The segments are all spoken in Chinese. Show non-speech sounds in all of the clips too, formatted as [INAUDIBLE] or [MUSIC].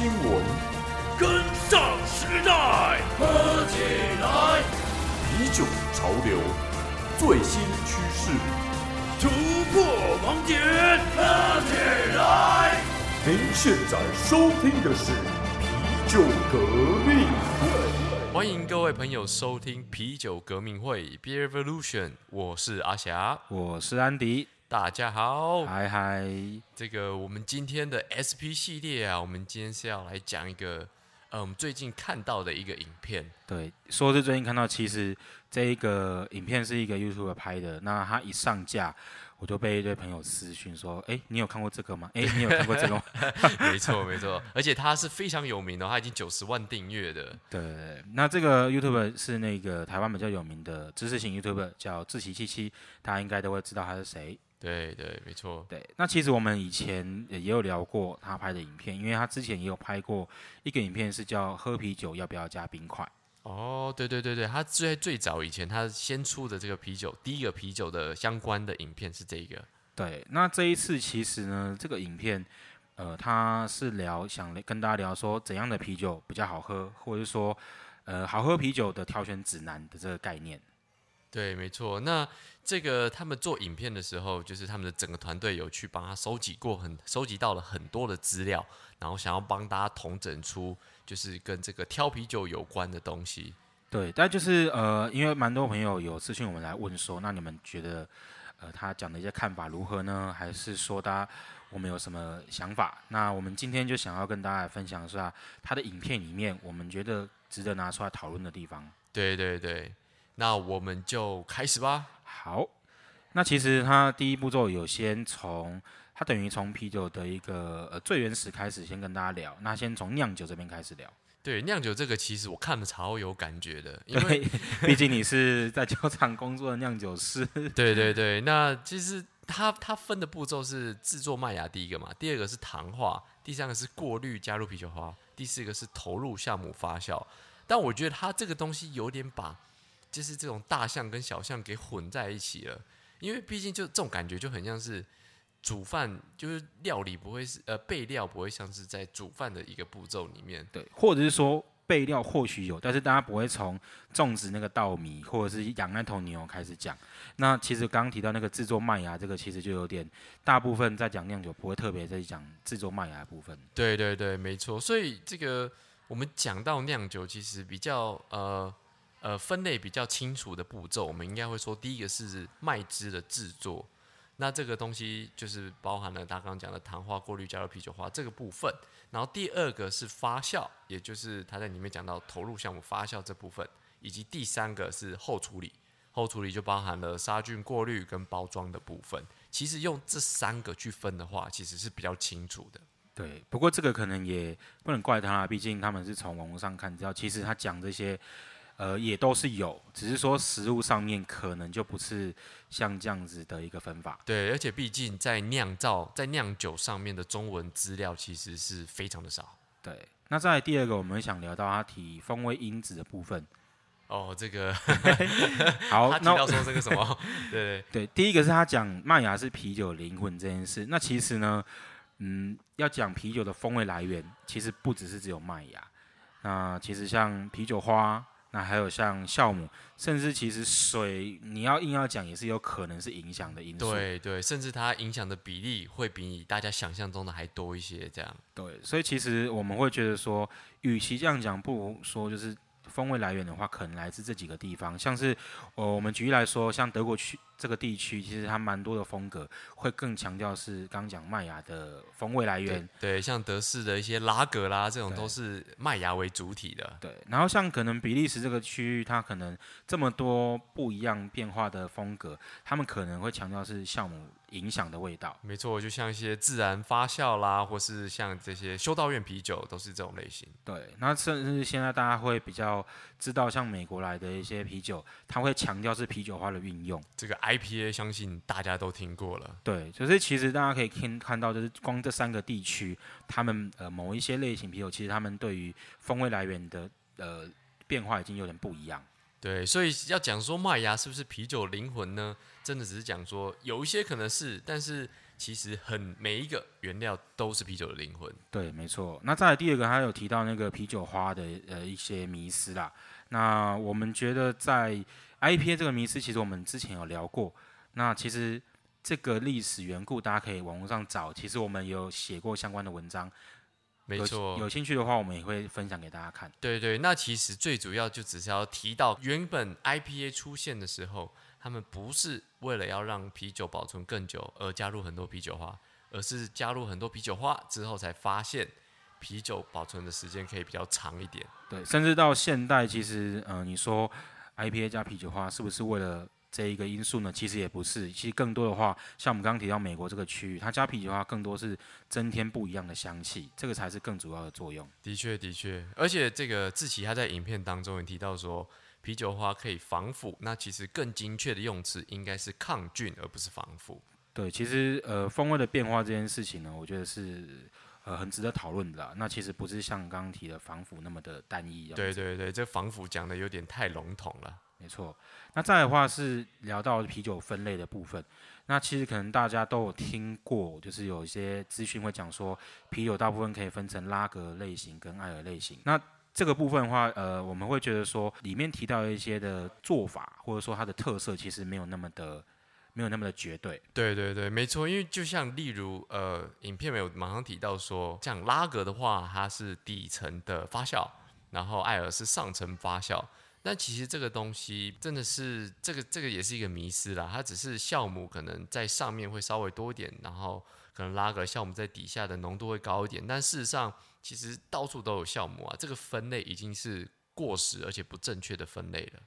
新闻，跟上时代，喝起来！啤酒潮流，最新趋势，突破盲点，喝起来！您现在收听的是啤酒革命。欢迎各位朋友收听啤酒革命会 Beer Revolution，我是阿霞，我是安迪，大家好。嗨嗨，这个我们今天的 SP 系列啊，我们今天是要来讲一个，呃，我们最近看到的一个影片。对，说是最近看到，其实这一个影片是一个 YouTube 拍的，那他一上架，我就被一堆朋友私讯说，哎，你有看过这个吗？哎，[LAUGHS] 你有看过这个吗？[LAUGHS] [LAUGHS] 没错没错，而且他是非常有名的，他已经九十万订阅的。对，那这个 YouTube 是那个台湾比较有名的知识型 YouTube，叫志奇七七，大家应该都会知道他是谁。对对，没错。对，那其实我们以前也有聊过他拍的影片，因为他之前也有拍过一个影片，是叫喝啤酒要不要加冰块。哦，对对对对，他最最早以前他先出的这个啤酒，第一个啤酒的相关的影片是这个。对，那这一次其实呢，这个影片，呃，他是聊想跟大家聊说怎样的啤酒比较好喝，或者是说，呃，好喝啤酒的挑选指南的这个概念。对，没错。那这个他们做影片的时候，就是他们的整个团队有去帮他收集过很收集到了很多的资料，然后想要帮大家统整出就是跟这个挑啤酒有关的东西。对，但就是呃，因为蛮多朋友有私信我们来问说，那你们觉得呃他讲的一些看法如何呢？还是说大家我们有什么想法？那我们今天就想要跟大家来分享一下他的影片里面我们觉得值得拿出来讨论的地方。对对对，那我们就开始吧。好，那其实它第一步骤有先从它等于从啤酒的一个呃最原始开始，先跟大家聊。那先从酿酒这边开始聊，对，酿酒这个其实我看了超有感觉的，因为，毕竟你是在酒厂工作的酿酒师。[LAUGHS] 对对对，那其实它它分的步骤是制作麦芽第一个嘛，第二个是糖化，第三个是过滤加入啤酒花，第四个是投入酵母发酵。但我觉得它这个东西有点把就是这种大象跟小象给混在一起了，因为毕竟就这种感觉就很像是煮饭，就是料理不会是呃备料不会像是在煮饭的一个步骤里面。对，或者是说备料或许有，但是大家不会从种植那个稻米或者是养那头牛开始讲。那其实刚刚提到那个制作麦芽，这个其实就有点大部分在讲酿酒，不会特别在讲制作麦芽的部分。对对对，没错。所以这个我们讲到酿酒，其实比较呃呃分类比较清楚的步骤，我们应该会说，第一个是麦汁的制作，那这个东西就是包含了他刚刚讲的糖化、过滤、加入啤酒花这个部分。然后第二个是发酵，也就是他在里面讲到投入项目发酵这部分，以及第三个是后处理，后处理就包含了杀菌、过滤跟包装的部分。其实用这三个去分的话，其实是比较清楚的。对，不过这个可能也不能怪他，毕竟他们是从网络上看资料，其实他讲这些，呃，也都是有，只是说食物上面可能就不是像这样子的一个分法。对，而且毕竟在酿造、在酿酒上面的中文资料其实是非常的少。对，那再第二个，我们想聊到他提风味因子的部分。哦，这个 [LAUGHS] [LAUGHS] 好，他提那到说这个什么？[LAUGHS] 对对，第一个是他讲麦芽是啤酒灵魂这件事。那其实呢，嗯，要讲啤酒的风味来源，其实不只是只有麦芽。那其实像啤酒花，那还有像酵母，甚至其实水，你要硬要讲，也是有可能是影响的因素。对对，甚至它影响的比例会比大家想象中的还多一些。这样，对，所以其实我们会觉得说，与其这样讲，不如说就是风味来源的话，可能来自这几个地方，像是呃，我们举例来说，像德国区这个地区，其实它蛮多的风格会更强调是刚讲麦芽的风味来源。对，像德式的一些拉格啦，这种都是麦芽为主体的。对，然后像可能比利时这个区域，它可能这么多不一样变化的风格，他们可能会强调是酵母影响的味道。没错，就像一些自然发酵啦，或是像这些修道院啤酒，都是这种类型。对，那甚至现在大家会比较知道，像美国来的一些啤酒，它会强调是啤酒花的运用。这个 IPA 相信大家都听过了。对，就是其实大家可以看看到，就是光这三个地区，他们呃某一些类型啤酒，其实他们对于风味来源的呃变化已经有点不一样。对，所以要讲说麦芽是不是啤酒灵魂呢？真的只是讲说有一些可能是，但是其实很每一个原料都是啤酒的灵魂。对，没错。那再来第二个，他有提到那个啤酒花的呃一些迷思啦。那我们觉得在 IPA 这个迷思，其实我们之前有聊过。那其实这个历史缘故，大家可以网络上找，其实我们有写过相关的文章。有没错，有兴趣的话，我们也会分享给大家看。对对，那其实最主要就只是要提到，原本 IPA 出现的时候，他们不是为了要让啤酒保存更久而加入很多啤酒花，而是加入很多啤酒花之后才发现啤酒保存的时间可以比较长一点。对，甚至到现代，其实嗯、呃你说 IPA 加啤酒花是不是为了这一个因素呢？其实也不是，其实更多的话，像我们刚刚提到美国这个区域，它加啤酒花更多是增添不一样的香气，这个才是更主要的作用。的确，的确，而且这个志奇他在影片当中也提到说，啤酒花可以防腐，那其实更精确的用词应该是抗菌，而不是防腐。对，其实呃风味的变化这件事情呢，我觉得是呃很值得讨论的啦。那其实不是像刚刚提的防腐那么的单一。对对对，这防腐讲的有点太笼统了。没错，那再的话是聊到啤酒分类的部分。那其实可能大家都有听过，就是有一些资讯会讲说，啤酒大部分可以分成拉格类型跟艾尔类型。那这个部分的话，呃，我们会觉得说，里面提到一些的做法，或者说它的特色，其实没有那么的，没有那么的绝对。对对对，没错，因为就像例如，呃，影片没有马上提到说，像拉格的话，它是底层的发酵，然后艾尔是上层发酵。但其实这个东西真的是这个这个也是一个迷思啦，它只是酵母可能在上面会稍微多一点，然后可能拉格酵母在底下的浓度会高一点，但事实上其实到处都有酵母啊，这个分类已经是过时而且不正确的分类了。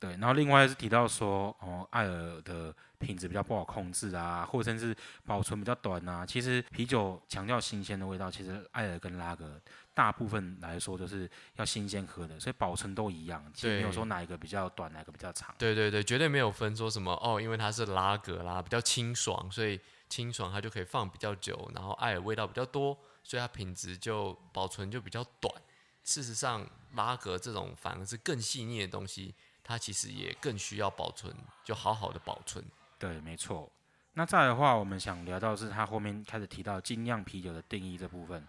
对，然后另外是提到说，哦，艾尔的品质比较不好控制啊，或者甚至保存比较短啊。其实啤酒强调新鲜的味道，其实艾尔跟拉格大部分来说就是要新鲜喝的，所以保存都一样，其实没有说哪一个比较短，哪个比较长。对对对，绝对没有分说什么哦，因为它是拉格啦，比较清爽，所以清爽它就可以放比较久，然后艾尔味道比较多，所以它品质就保存就比较短。事实上，拉格这种反而是更细腻的东西，它其实也更需要保存，就好好的保存。对，没错。那再来的话，我们想聊到是它后面开始提到精酿啤酒的定义这部分。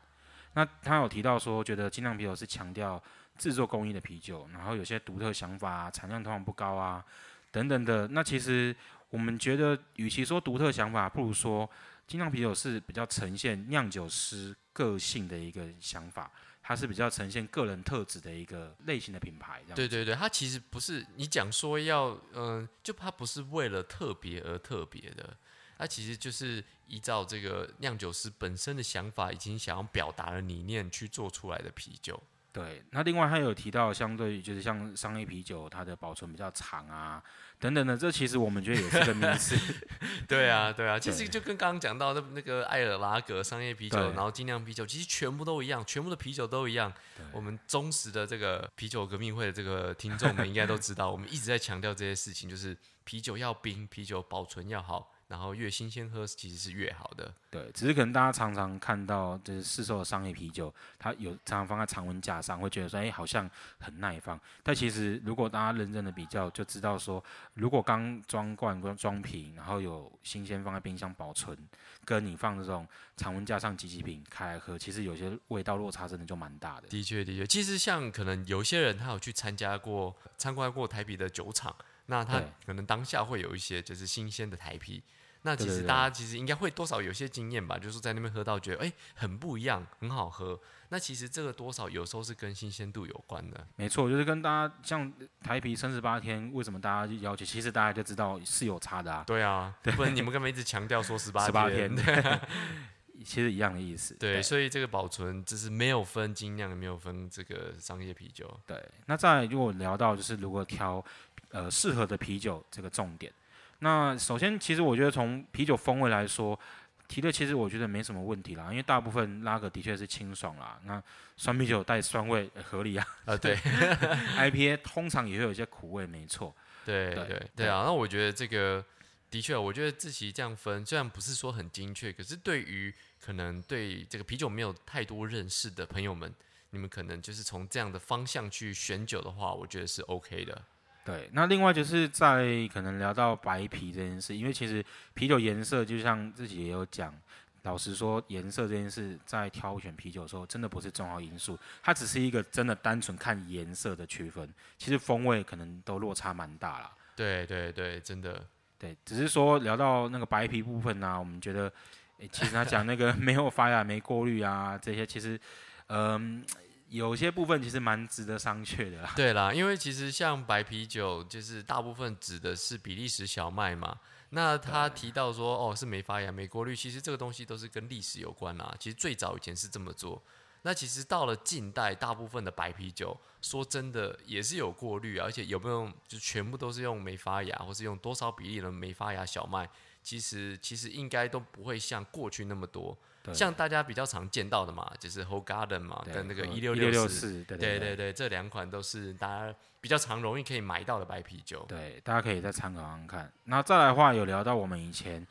那他有提到说，觉得精酿啤酒是强调制作工艺的啤酒，然后有些独特想法、啊，产量通常不高啊，等等的。那其实我们觉得，与其说独特想法，不如说精酿啤酒是比较呈现酿酒师个性的一个想法，它是比较呈现个人特质的一个类型的品牌。对对对，它其实不是你讲说要，嗯、就它不是为了特别而特别的，它其实就是依照这个酿酒师本身的想法，已经想要表达的理念去做出来的啤酒。对，那另外还有提到，相对于就是像商业啤酒，它的保存比较长啊，等等的，这其实我们觉得也是个迷思。[LAUGHS] 对啊，对啊，其实就跟刚刚讲到的那个艾尔拉格商业啤酒，然后精酿啤酒，其实全部都一样，全部的啤酒都一样。我们忠实的这个啤酒革命会的这个听众们应该都知道，我们一直在强调这些事情，就是啤酒要冰，啤酒保存要好，然后越新鲜喝其实是越好的。对，只是可能大家常常看到就是市售的商业啤酒，它有常常放在常温架上，会觉得说，哎，好像很耐放。但其实如果大家认真的比较，就知道说，如果刚装罐、装装瓶，然后有新鲜放在冰箱保存，跟你放这种常温架上几几瓶开来喝，其实有些味道落差真的就蛮大的。的确，的确，其实像可能有些人他有去参加过、参观过台啤的酒厂，那他可能当下会有一些就是新鲜的台啤。那其实大家其实应该会多少有些经验吧，就是在那边喝到觉得哎、很不一样，很好喝。那其实这个多少有时候是跟新鲜度有关的。没错，就是跟大家像台啤三十八天，为什么大家要求？其实大家就知道是有差的啊，对啊，[LAUGHS] 不然你们干嘛一直强调说十八十八天，[LAUGHS] 其实一样的意思。对，所以这个保存就是没有分精酿，没有分这个商业啤酒。对，那再来如果聊到就是如果挑呃适合的啤酒这个重点，那首先其实我觉得从啤酒风味来说，提的其实我觉得没什么问题啦，因为大部分拉格的确是清爽啦，那酸啤酒带酸味、呃合理啊啊，对，，IPA [LAUGHS] 通常也会有一些苦味，没错。对对对对啊，那我觉得这个的确，我觉得自己这样分，虽然不是说很精确，可是对于可能对这个啤酒没有太多认识的朋友们，你们可能就是从这样的方向去选酒的话，我觉得是 OK 的。对，那另外就是在可能聊到白啤这件事，因为其实啤酒颜色就像自己也有讲，老实说，颜色这件事在挑选啤酒的时候，真的不是重要因素，它只是一个真的单纯看颜色的区分，其实风味可能都落差蛮大啦。对对对，真的。对，只是说聊到那个白皮部分呢、我们觉得，诶，其实他讲那个 [LAUGHS] 没有发芽、没过滤啊，这些其实，嗯、有些部分其实蛮值得商榷的啦。对啦，因为其实像白啤酒，就是大部分指的是比利时小麦嘛。那他提到说，哦，是没发芽、没过滤，其实这个东西都是跟历史有关啦。其实最早以前是这么做。那其实到了近代，大部分的白啤酒，说真的也是有过滤啊，而且有没有就全部都是用没发芽，或是用多少比例的没发芽小麦，其实其实应该都不会像过去那么多。对像大家比较常见到的嘛，就是 Whole Garden 嘛，跟那个和一六六四，四，对对对这两款都是大家比较常容易可以买到的白啤酒。对，大家可以再参考看看。那再来的话，有聊到我们以前，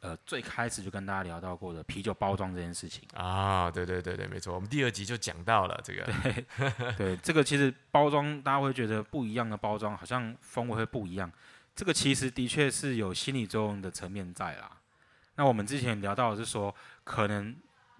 呃，最开始就跟大家聊到过的啤酒包装这件事情。啊，对对对对，没错，我们第二集就讲到了这个。对，[LAUGHS] 这个其实包装大家会觉得不一样的包装，好像风味会不一样。这个其实的确是有心理作用的层面在啦。那我们之前聊到的是说，可能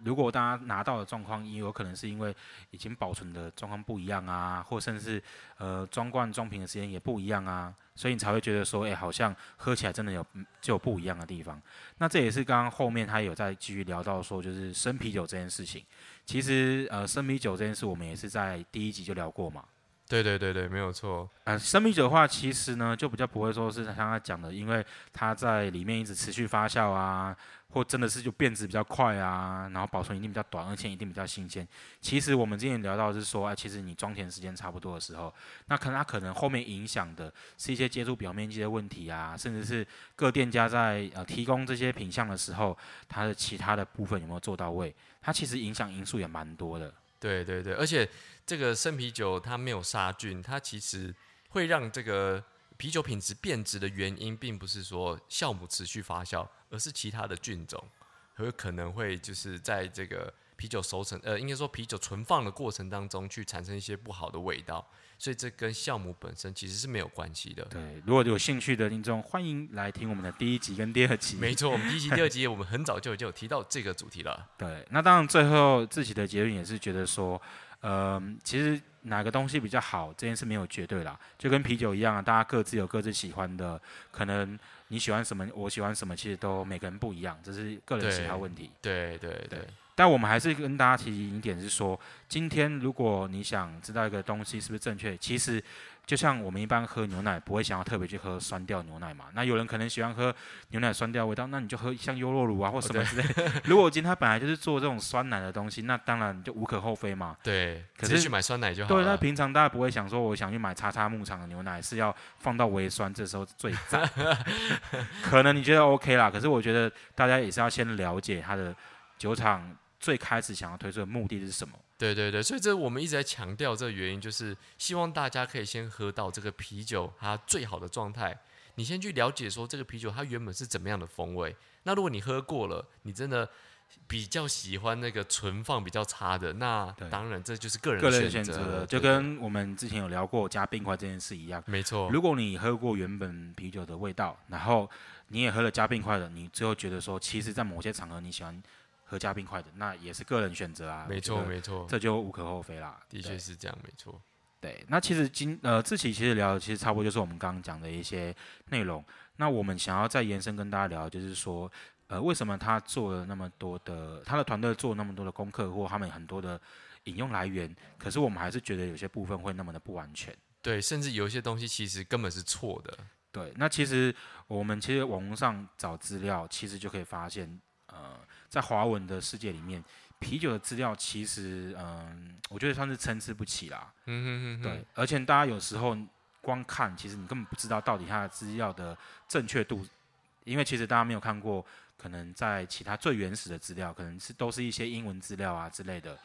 如果大家拿到的状况，也有可能是因为已经保存的状况不一样啊，或甚至呃装罐装瓶的时间也不一样啊，所以你才会觉得说，哎、好像喝起来真的有嗯就有不一样的地方。那这也是刚刚后面他有在继续聊到说，就是生啤酒这件事情。其实呃，生啤酒这件事我们也是在第一集就聊过嘛。对对对对，没有错。呃，生啤酒的话，其实呢就比较不会说是像他讲的，因为它在里面一直持续发酵啊，或真的是就变质比较快啊，然后保存一定比较短，而且一定比较新鲜。其实我们之前聊到的是说，哎，其实你装填时间差不多的时候，那可能它可能后面影响的是一些接触表面积的问题啊，甚至是各店家在呃提供这些品相的时候，它的其他的部分有没有做到位，它其实影响因素也蛮多的。对对对，而且这个生啤酒它没有杀菌，它其实会让这个啤酒品质变质的原因，并不是说酵母持续发酵，而是其他的菌种，有可能会就是在这个啤酒熟成，呃，应该说啤酒存放的过程当中去产生一些不好的味道，所以这跟酵母本身其实是没有关系的。对，如果有兴趣的听众，欢迎来听我们的第一集跟第二集。没错，我们第一集、第二集 [LAUGHS] 我们很早就已经有提到这个主题了。对，那当然最后自己的结论也是觉得说，呃，其实哪个东西比较好这件事没有绝对啦，就跟啤酒一样啊，大家各自有各自喜欢的，可能你喜欢什么，我喜欢什么，其实都每个人不一样，这是个人喜好问题。对对对对。但我们还是跟大家提醒一点是说，今天如果你想知道一个东西是不是正确，其实就像我们一般喝牛奶，不会想要特别去喝酸掉牛奶嘛。那有人可能喜欢喝牛奶酸掉味道，那你就喝像优酪乳啊或什么之类的。如果今天他本来就是做这种酸奶的东西，那当然就无可厚非嘛。对，可是直接去买酸奶就好对，那平常大家不会想说，我想去买叉叉牧场的牛奶是要放到微酸，这时候最赞。[LAUGHS] 可能你觉得 OK 啦，可是我觉得大家也是要先了解它的酒厂最开始想要推出的目的是什么。对对对，所以这我们一直在强调这个原因，就是希望大家可以先喝到这个啤酒它最好的状态。你先去了解说这个啤酒它原本是怎么样的风味。那如果你喝过了，你真的比较喜欢那个存放比较差的，那当然这就是个人个的人选择，就跟我们之前有聊过加冰块这件事一样。没错，如果你喝过原本啤酒的味道，然后你也喝了加冰块的，你最后觉得说，其实，在某些场合你喜欢喝加冰块的，那也是个人选择啊。没错没错，这就无可厚非啦。的确是这样，没错。对，那其实今呃这期其实聊的其实差不多就是我们刚刚讲的一些内容。那我们想要再延伸跟大家聊，就是说，呃，为什么他做了那么多的，他的团队做了那么多的功课，或他们很多的引用来源，可是我们还是觉得有些部分会那么的不完全。对，甚至有一些东西其实根本是错的。对，那其实我们其实网络上找资料，其实就可以发现，呃，在华文的世界里面，啤酒的资料其实，嗯、我觉得算是参差不齐啦。嗯哼哼哼，对，而且大家有时候光看，其实你根本不知道到底它的资料的正确度，因为其实大家没有看过，可能在其他最原始的资料，可能是都是一些英文资料啊之类的。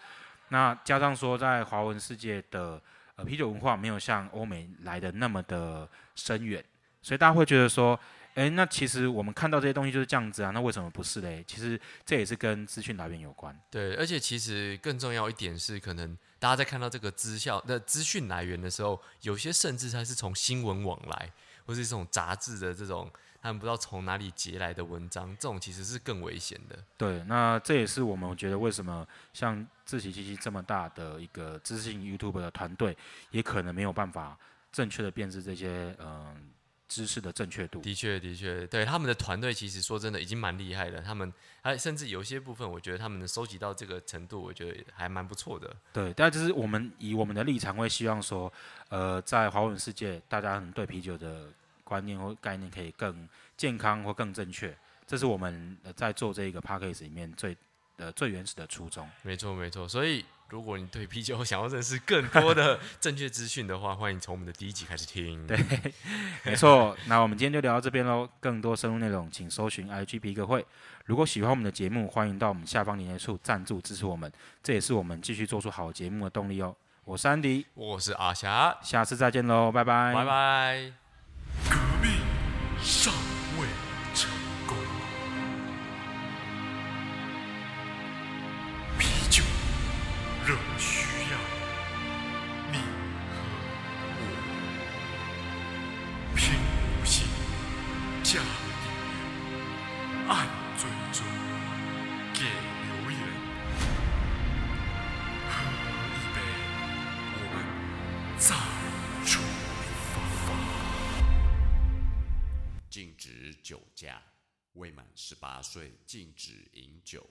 那加上说，在华文世界的呃啤酒文化没有像欧美来的那么的深远，所以大家会觉得说，哎，那其实我们看到这些东西就是这样子啊，那为什么不是嘞？其实这也是跟资讯来源有关。对，而且其实更重要一点是，可能大家在看到这个资效的资讯来源的时候，有些甚至它是从新闻网来，或是这种杂志的这种。他们不知道从哪里截来的文章，这种其实是更危险的。对，那这也是我们觉得为什么像自习机器这么大的一个知识型 YouTube 的团队，也可能没有办法正确的辨识这些嗯知识的正确度。的确，的确，对他们的团队其实说真的已经蛮厉害的。他们还甚至有些部分，我觉得他们能收集到这个程度，我觉得还蛮不错的。对，但就是我们以我们的立场会希望说，呃，在华文世界，大家对啤酒的。观念或概念可以更健康或更正确，这是我们在做这个 p a c k a g e 里面最呃最原始的初衷。没错没错，所以如果你对啤酒想要认识更多的 [LAUGHS] 正确资讯的话，欢迎从我们的第一集开始听。对，没错。那我们今天就聊到这边喽。更多深入内容，请搜寻 IG 皮革会。如果喜欢我们的节目，欢迎到我们下方连接处赞助支持我们，这也是我们继续做出好节目的动力哦。我是安迪，我是阿霞，下次再见喽，拜拜，拜拜。革命尚仍需要你和我。拼五星加订阅，按追踪，给留言，喝一杯，我们再出发。禁止酒驾，未满十八岁禁止饮酒。